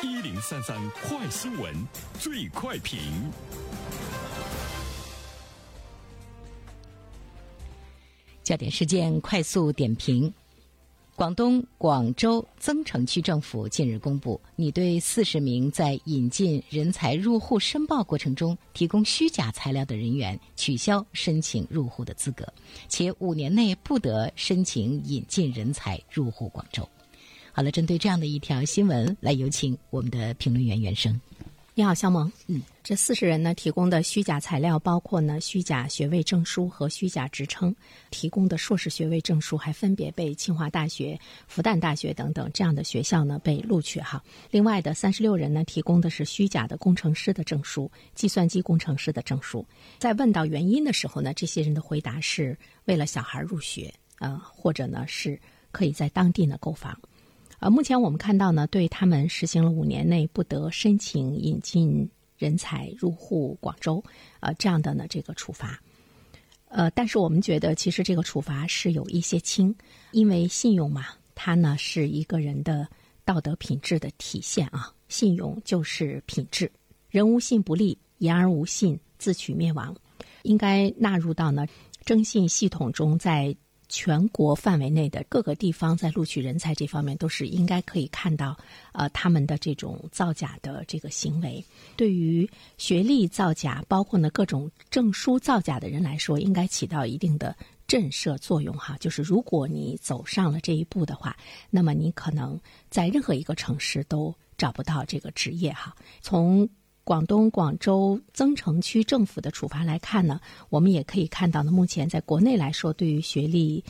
一零三三快新闻，最快评。焦点事件快速点评：广东广州增城区政府近日公布，拟对四十名在引进人才入户申报过程中提供虚假材料的人员取消申请入户的资格，且五年内不得申请引进人才入户广州。好了，针对这样的一条新闻，来有请我们的评论员袁生。你好，肖萌。嗯，这四十人呢提供的虚假材料包括呢虚假学位证书和虚假职称，提供的硕士学位证书还分别被清华大学、复旦大学等等这样的学校呢被录取哈。另外的三十六人呢提供的是虚假的工程师的证书、计算机工程师的证书。在问到原因的时候呢，这些人的回答是为了小孩入学，呃，或者呢是可以在当地呢购房。呃，目前我们看到呢，对他们实行了五年内不得申请引进人才入户广州，呃，这样的呢这个处罚。呃，但是我们觉得其实这个处罚是有一些轻，因为信用嘛，它呢是一个人的道德品质的体现啊，信用就是品质，人无信不立，言而无信，自取灭亡，应该纳入到呢征信系统中，在。全国范围内的各个地方在录取人才这方面，都是应该可以看到，呃，他们的这种造假的这个行为，对于学历造假，包括呢各种证书造假的人来说，应该起到一定的震慑作用哈。就是如果你走上了这一步的话，那么你可能在任何一个城市都找不到这个职业哈。从广东广州增城区政府的处罚来看呢，我们也可以看到呢，目前在国内来说，对于学历。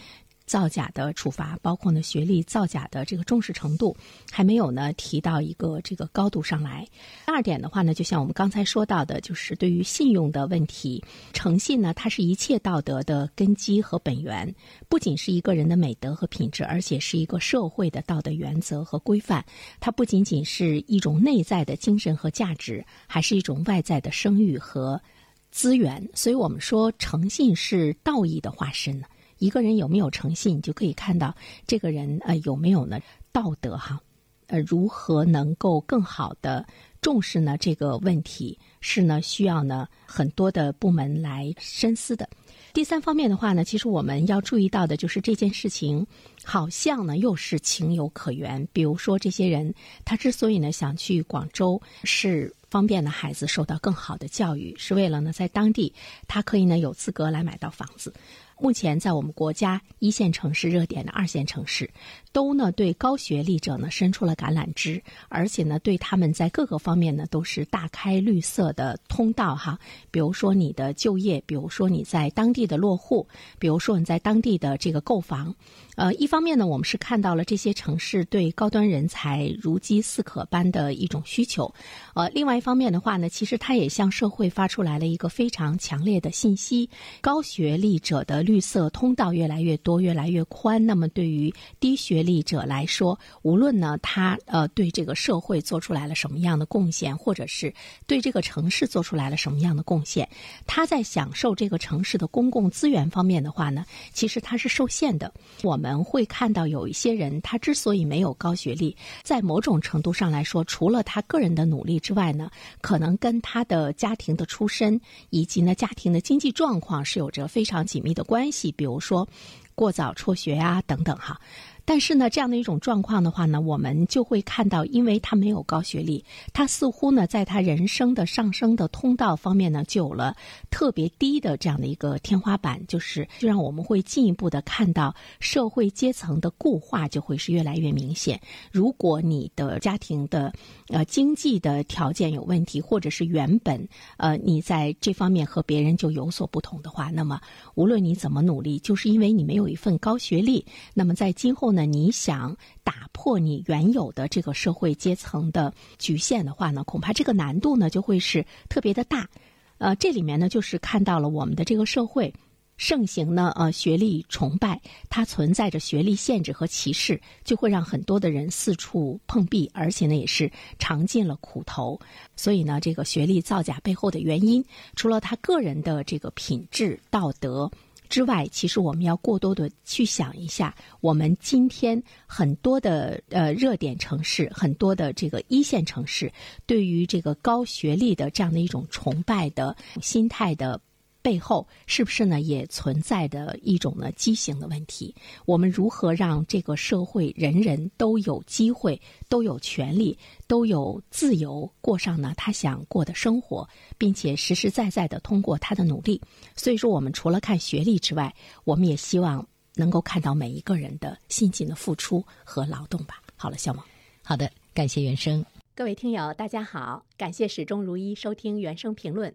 造假的处罚，包括呢学历造假的这个重视程度，还没有呢提到一个这个高度上来。第二点的话呢，就像我们刚才说到的，就是对于信用的问题，诚信呢，它是一切道德的根基和本源，不仅是一个人的美德和品质，而且是一个社会的道德原则和规范。它不仅仅是一种内在的精神和价值，还是一种外在的声誉和资源。所以我们说，诚信是道义的化身呢。一个人有没有诚信，你就可以看到这个人呃有没有呢道德哈，呃如何能够更好的重视呢这个问题是呢需要呢很多的部门来深思的。第三方面的话呢，其实我们要注意到的就是这件事情好像呢又是情有可原。比如说这些人他之所以呢想去广州，是方便呢孩子受到更好的教育，是为了呢在当地他可以呢有资格来买到房子。目前，在我们国家一线城市热点的二线城市，都呢对高学历者呢伸出了橄榄枝，而且呢对他们在各个方面呢都是大开绿色的通道哈。比如说你的就业，比如说你在当地的落户，比如说你在当地的这个购房。呃，一方面呢，我们是看到了这些城市对高端人才如饥似渴般的一种需求，呃，另外一方面的话呢，其实它也向社会发出来了一个非常强烈的信息：高学历者的绿色通道越来越多，越来越宽。那么对于低学历者来说，无论呢他呃对这个社会做出来了什么样的贡献，或者是对这个城市做出来了什么样的贡献，他在享受这个城市的公共资源方面的话呢，其实他是受限的。我们。会看到有一些人，他之所以没有高学历，在某种程度上来说，除了他个人的努力之外呢，可能跟他的家庭的出身以及呢家庭的经济状况是有着非常紧密的关关系。比如说，过早辍学呀等等哈。但是呢，这样的一种状况的话呢，我们就会看到，因为他没有高学历，他似乎呢，在他人生的上升的通道方面呢，就有了特别低的这样的一个天花板，就是就让我们会进一步的看到社会阶层的固化就会是越来越明显。如果你的家庭的呃经济的条件有问题，或者是原本呃你在这方面和别人就有所不同的话，那么无论你怎么努力，就是因为你没有一份高学历，那么在今后呢？那你想打破你原有的这个社会阶层的局限的话呢，恐怕这个难度呢就会是特别的大。呃，这里面呢就是看到了我们的这个社会盛行呢呃学历崇拜，它存在着学历限制和歧视，就会让很多的人四处碰壁，而且呢也是尝尽了苦头。所以呢，这个学历造假背后的原因，除了他个人的这个品质道德。之外，其实我们要过多的去想一下，我们今天很多的呃热点城市，很多的这个一线城市，对于这个高学历的这样的一种崇拜的心态的。背后是不是呢？也存在的一种呢畸形的问题。我们如何让这个社会人人都有机会、都有权利、都有自由，过上呢他想过的生活，并且实实在在的通过他的努力？所以说，我们除了看学历之外，我们也希望能够看到每一个人的辛勤的付出和劳动吧。好了，小萌，好的，感谢原生。各位听友，大家好，感谢始终如一收听原声评论。